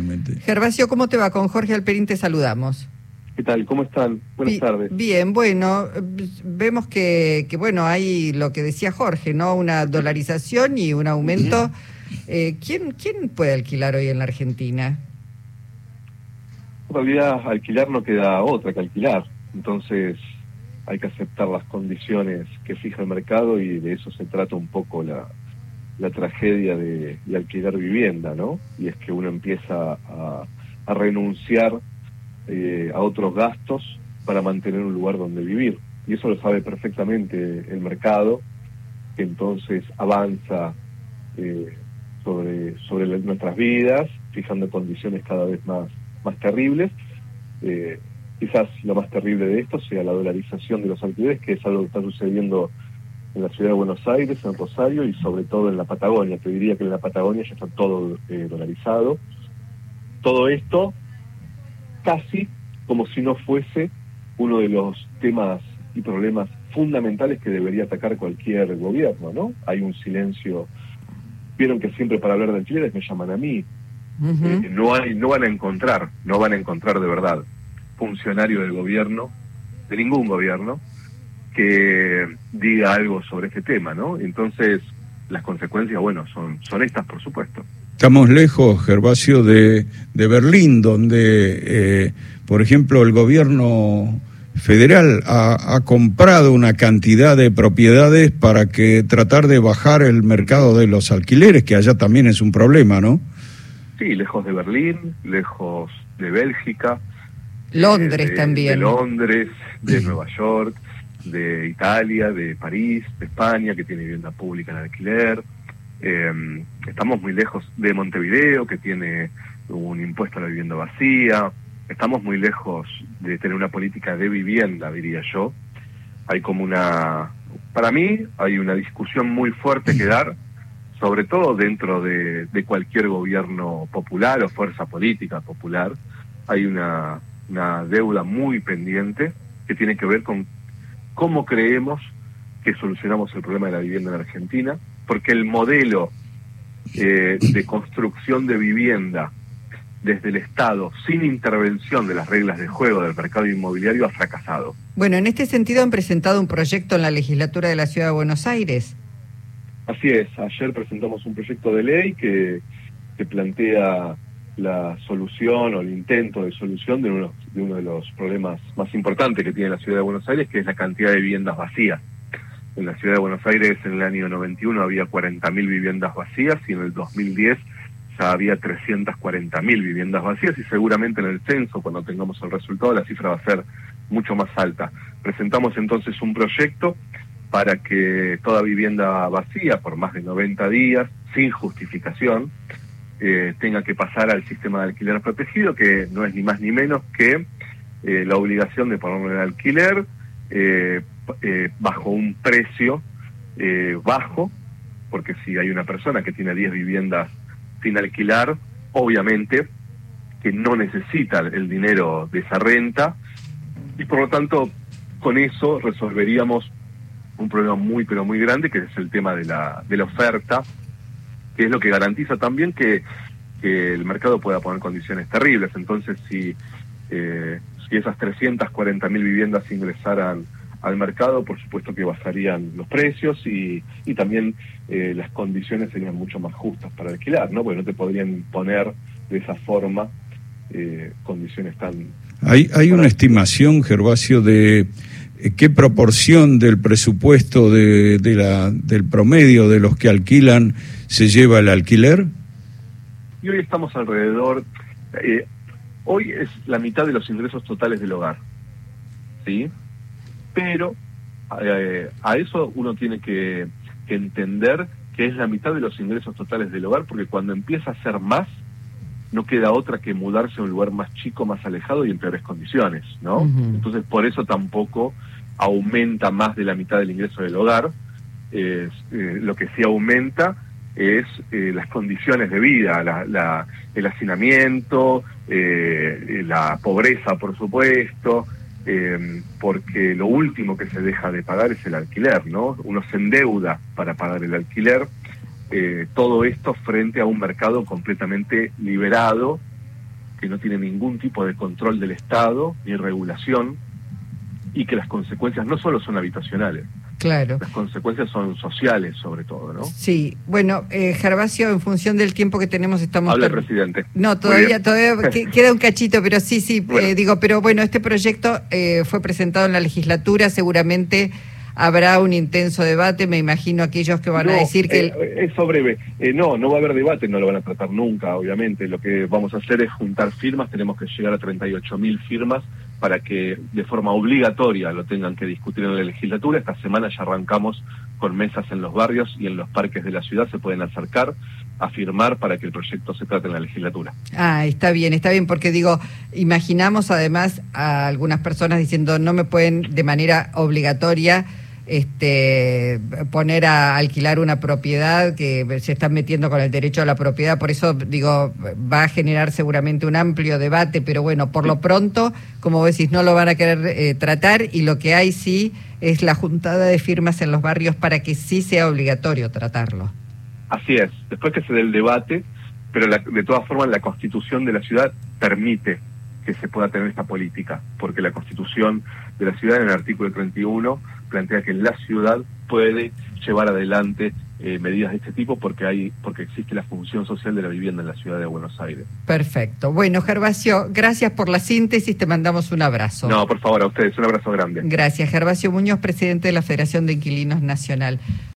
realmente. Gervasio, ¿cómo te va? Con Jorge Alperín te saludamos. ¿Qué tal? ¿Cómo están? Buenas tardes. Bien, bueno, vemos que, que, bueno, hay lo que decía Jorge, ¿no? Una dolarización y un aumento. Eh, ¿quién, ¿Quién puede alquilar hoy en la Argentina? En realidad, alquilar no queda otra que alquilar. Entonces, hay que aceptar las condiciones que fija el mercado y de eso se trata un poco la, la tragedia de, alquilar vivienda, ¿no? Y es que uno empieza a, renunciar eh, a otros gastos para mantener un lugar donde vivir. Y eso lo sabe perfectamente el mercado, que entonces avanza eh, sobre, sobre nuestras vidas, fijando condiciones cada vez más, más terribles. Eh, quizás lo más terrible de esto sea la dolarización de los alquileres, que es algo que está sucediendo en la ciudad de Buenos Aires, en Rosario y sobre todo en la Patagonia. Te diría que en la Patagonia ya está todo eh, dolarizado. Todo esto casi como si no fuese uno de los temas y problemas fundamentales que debería atacar cualquier gobierno, ¿no? Hay un silencio. Vieron que siempre para hablar de alquileres me llaman a mí. Eh, no hay, no van a encontrar, no van a encontrar de verdad funcionario del gobierno, de ningún gobierno, que diga algo sobre este tema, ¿no? Entonces, las consecuencias, bueno, son, son estas, por supuesto. Estamos lejos, Gervasio, de, de Berlín, donde, eh, por ejemplo, el gobierno federal ha, ha, comprado una cantidad de propiedades para que tratar de bajar el mercado de los alquileres, que allá también es un problema, ¿no? Sí, lejos de Berlín, lejos de Bélgica, Londres también. De Londres, de Nueva York, de Italia, de París, de España, que tiene vivienda pública en alquiler. Eh, estamos muy lejos de Montevideo, que tiene un impuesto a la vivienda vacía. Estamos muy lejos de tener una política de vivienda, diría yo. Hay como una, para mí, hay una discusión muy fuerte que dar, sobre todo dentro de cualquier gobierno popular o fuerza política popular. Hay una una deuda muy pendiente que tiene que ver con cómo creemos que solucionamos el problema de la vivienda en Argentina, porque el modelo eh, de construcción de vivienda desde el Estado, sin intervención de las reglas de juego del mercado inmobiliario, ha fracasado. Bueno, en este sentido han presentado un proyecto en la legislatura de la Ciudad de Buenos Aires. Así es, ayer presentamos un proyecto de ley que, que plantea la solución o el intento de solución de uno, de uno de los problemas más importantes que tiene la ciudad de Buenos Aires, que es la cantidad de viviendas vacías. En la ciudad de Buenos Aires en el año 91 había 40.000 viviendas vacías y en el 2010 ya había 340.000 viviendas vacías y seguramente en el censo, cuando tengamos el resultado, la cifra va a ser mucho más alta. Presentamos entonces un proyecto para que toda vivienda vacía por más de 90 días, sin justificación, eh, tenga que pasar al sistema de alquiler protegido, que no es ni más ni menos que eh, la obligación de ponerlo en alquiler eh, bajo un precio bajo, porque si hay una persona que tiene 10 viviendas sin alquilar, obviamente que no necesita el dinero de esa renta y por lo tanto con eso resolveríamos un problema muy pero muy grande que es el tema de la, de la oferta que es lo que garantiza también que, el mercado pueda poner condiciones terribles. Entonces, si, eh, si esas 340 mil viviendas ingresaran al mercado, por supuesto que bajarían los precios y, y también eh, las condiciones serían mucho más justas para alquilar, ¿no? Porque no te podrían imponer de esa forma eh, condiciones tan... Hay, hay una estimación, Gervasio, de qué proporción del presupuesto de, de la, del promedio de los que alquilan se lleva el alquiler? Y hoy estamos alrededor, eh, hoy es la mitad de los ingresos totales del hogar, ¿sí? Pero eh, a eso uno tiene que, entender que es la mitad de los ingresos totales del hogar, porque cuando empieza a ser más, no queda otra que mudarse a un lugar más chico, más alejado y en peores condiciones, ¿no? Entonces, por eso tampoco aumenta más de la mitad del ingreso del hogar. Eh, lo que sí aumenta es eh, las condiciones de vida, la, el hacinamiento, eh, la pobreza, por supuesto, eh, porque lo último que se deja de pagar es el alquiler, ¿no? Uno se endeuda para pagar el alquiler, todo esto frente a un mercado completamente liberado que no tiene ningún tipo de control del Estado ni regulación y que las consecuencias no solo son habitacionales, Claro. las consecuencias son sociales sobre todo, ¿no? Sí, bueno, eh, Gervasio, en función del tiempo que tenemos, estamos... Habla el presidente. No, todavía, todavía que- queda un cachito, pero sí, sí, Bueno. eh, digo, pero bueno, este proyecto eh, fue presentado en la legislatura, seguramente habrá un intenso debate, me imagino aquellos que van a decir que... el- eh, Eso breve. Eh, no, no va a haber debate, no lo van a tratar nunca, obviamente. Lo que vamos a hacer es juntar firmas, tenemos que llegar a 38 mil firmas para que de forma obligatoria lo tengan que discutir en la legislatura. Esta semana ya arrancamos con mesas en los barrios y en los parques de la ciudad, se pueden acercar a firmar para que el proyecto se trate en la legislatura. Ah, está bien, está bien, porque digo, imaginamos además a algunas personas diciendo no me pueden de manera obligatoria este, poner a alquilar una propiedad que se están metiendo con el derecho a la propiedad, por eso digo, va a generar seguramente un amplio debate, pero bueno, por lo pronto, como decís, no lo van a querer eh, tratar y lo que hay sí es la juntada de firmas en los barrios para que sí sea obligatorio tratarlo. Así es, después que se dé el debate, pero la- de todas formas la constitución de la ciudad permite que se pueda tener esta política, porque la constitución de la ciudad en el artículo 31 plantea que la ciudad puede llevar adelante eh, medidas de este tipo porque hay porque existe la función social de la vivienda en la ciudad de Buenos Aires. Perfecto. Bueno, Gervasio, gracias por la síntesis, te mandamos un abrazo. No, por favor, a ustedes, un abrazo grande. Gracias, Gervasio Muñoz, presidente de la Federación de Inquilinos Nacional.